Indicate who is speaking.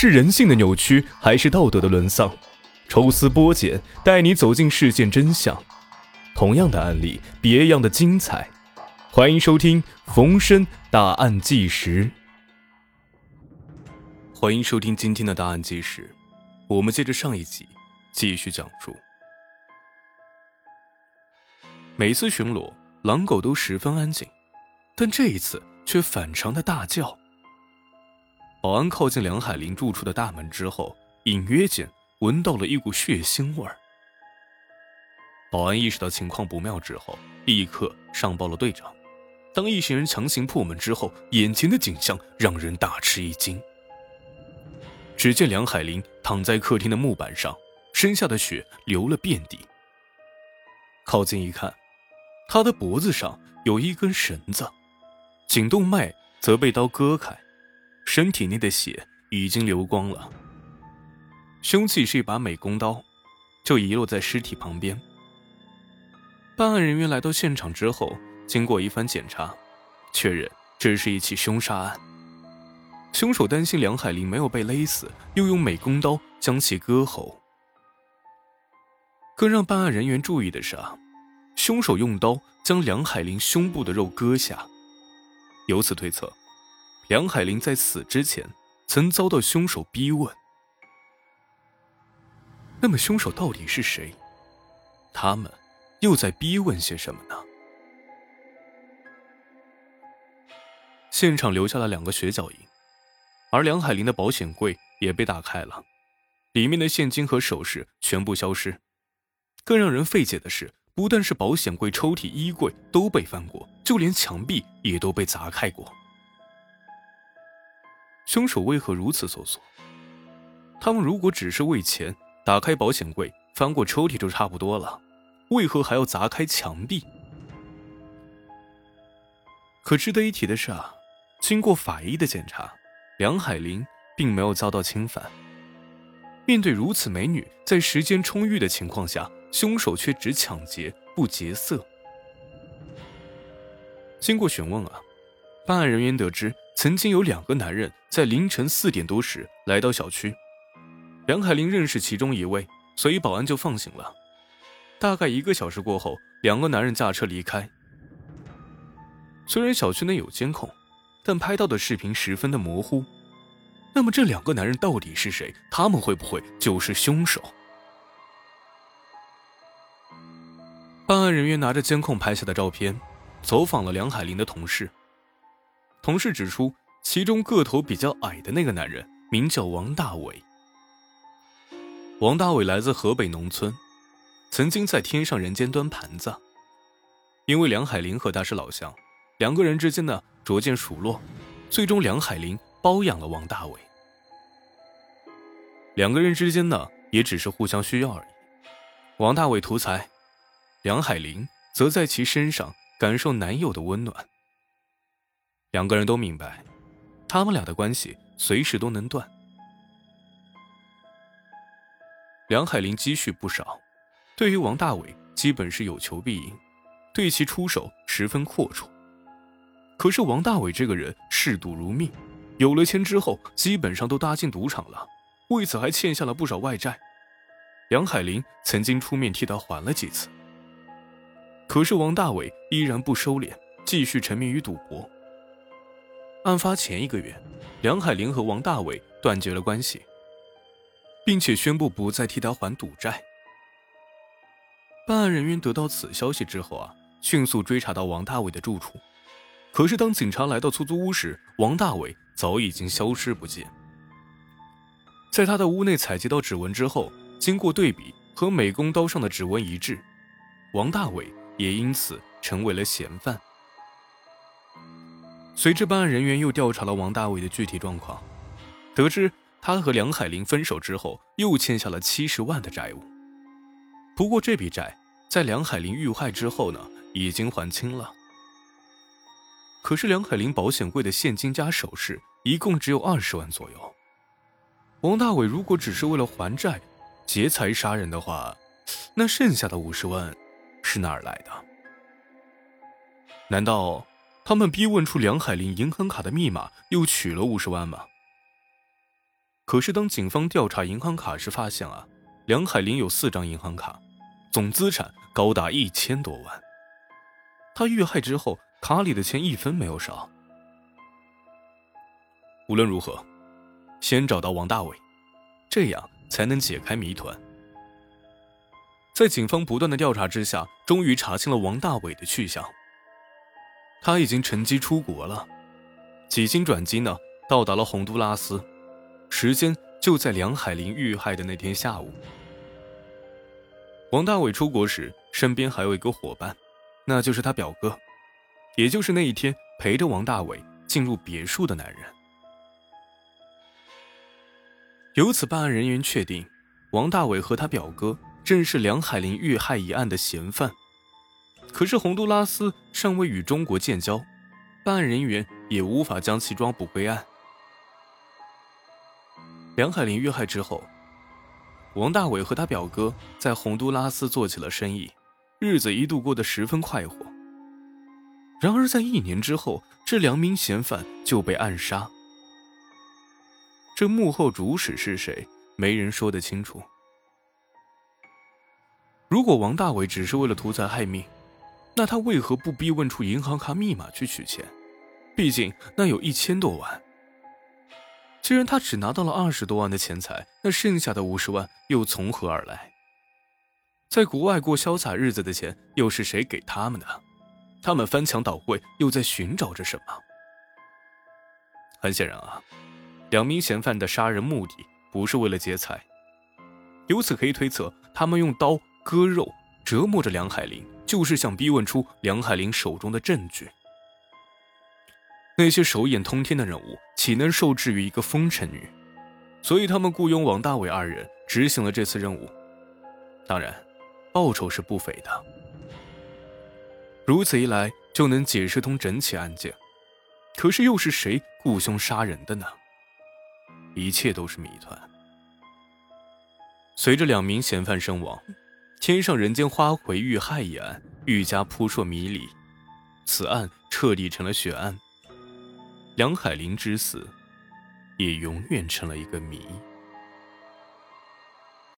Speaker 1: 是人性的扭曲，还是道德的沦丧？抽丝剥茧，带你走进事件真相。同样的案例，别样的精彩。欢迎收听《逢申大案纪实》。欢迎收听今天的大案纪实。我们接着上一集继续讲述。每次巡逻，狼狗都十分安静，但这一次却反常的大叫。保安靠近梁海林住处的大门之后，隐约间闻到了一股血腥味儿。保安意识到情况不妙之后，立刻上报了队长。当一行人强行破门之后，眼前的景象让人大吃一惊。只见梁海林躺在客厅的木板上，身下的血流了遍地。靠近一看，他的脖子上有一根绳子，颈动脉则被刀割开。身体内的血已经流光了。凶器是一把美工刀，就遗落在尸体旁边。办案人员来到现场之后，经过一番检查，确认这是一起凶杀案。凶手担心梁海林没有被勒死，又用美工刀将其割喉。更让办案人员注意的是啊，凶手用刀将梁海林胸部的肉割下，由此推测。梁海林在死之前曾遭到凶手逼问，那么凶手到底是谁？他们又在逼问些什么呢？现场留下了两个血脚印，而梁海林的保险柜也被打开了，里面的现金和首饰全部消失。更让人费解的是，不但是保险柜、抽屉、衣柜都被翻过，就连墙壁也都被砸开过。凶手为何如此搜索？他们如果只是为钱，打开保险柜、翻过抽屉就差不多了，为何还要砸开墙壁？可值得一提的是啊，经过法医的检查，梁海玲并没有遭到侵犯。面对如此美女，在时间充裕的情况下，凶手却只抢劫不劫色。经过询问啊，办案人员得知。曾经有两个男人在凌晨四点多时来到小区，梁海林认识其中一位，所以保安就放行了。大概一个小时过后，两个男人驾车离开。虽然小区内有监控，但拍到的视频十分的模糊。那么这两个男人到底是谁？他们会不会就是凶手？办案人员拿着监控拍下的照片，走访了梁海林的同事。同事指出，其中个头比较矮的那个男人名叫王大伟。王大伟来自河北农村，曾经在天上人间端盘子。因为梁海林和他是老乡，两个人之间呢逐渐熟络，最终梁海林包养了王大伟。两个人之间呢也只是互相需要而已。王大伟图财，梁海林则在其身上感受男友的温暖。两个人都明白，他们俩的关系随时都能断。梁海林积蓄不少，对于王大伟基本是有求必应，对其出手十分阔绰。可是王大伟这个人嗜赌如命，有了钱之后基本上都搭进赌场了，为此还欠下了不少外债。梁海林曾经出面替他还了几次，可是王大伟依然不收敛，继续沉迷于赌博。案发前一个月，梁海玲和王大伟断绝了关系，并且宣布不再替他还赌债。办案人员得到此消息之后啊，迅速追查到王大伟的住处。可是当警察来到出租屋时，王大伟早已经消失不见。在他的屋内采集到指纹之后，经过对比和美工刀上的指纹一致，王大伟也因此成为了嫌犯。随着办案人员又调查了王大伟的具体状况，得知他和梁海玲分手之后又欠下了七十万的债务。不过这笔债在梁海玲遇害之后呢，已经还清了。可是梁海玲保险柜的现金加首饰一共只有二十万左右。王大伟如果只是为了还债、劫财杀人的话，那剩下的五十万是哪儿来的？难道？他们逼问出梁海林银行卡的密码，又取了五十万吗？可是当警方调查银行卡时，发现啊，梁海林有四张银行卡，总资产高达一千多万。他遇害之后，卡里的钱一分没有少。无论如何，先找到王大伟，这样才能解开谜团。在警方不断的调查之下，终于查清了王大伟的去向。他已经乘机出国了，几经转机呢，到达了洪都拉斯，时间就在梁海林遇害的那天下午。王大伟出国时，身边还有一个伙伴。那就是他表哥，也就是那一天陪着王大伟进入别墅的男人。由此，办案人员确定，王大伟和他表哥正是梁海林遇害一案的嫌犯。可是，洪都拉斯尚未与中国建交，办案人员也无法将其抓捕归案。梁海林遇害之后，王大伟和他表哥在洪都拉斯做起了生意。日子一度过得十分快活。然而，在一年之后，这两名嫌犯就被暗杀。这幕后主使是谁？没人说得清楚。如果王大伟只是为了图财害命，那他为何不逼问出银行卡密码去取钱？毕竟那有一千多万。既然他只拿到了二十多万的钱财，那剩下的五十万又从何而来？在国外过潇洒日子的钱又是谁给他们的？他们翻墙倒柜又在寻找着什么？很显然啊，两名嫌犯的杀人目的不是为了劫财。由此可以推测，他们用刀割肉折磨着梁海林，就是想逼问出梁海林手中的证据。那些手眼通天的人物岂能受制于一个风尘女？所以他们雇佣王大伟二人执行了这次任务。当然。报酬是不菲的，如此一来就能解释通整起案件。可是又是谁雇凶杀人的呢？一切都是谜团。随着两名嫌犯身亡，天上人间花魁遇害一案愈加扑朔迷离，此案彻底成了血案。梁海林之死，也永远成了一个谜。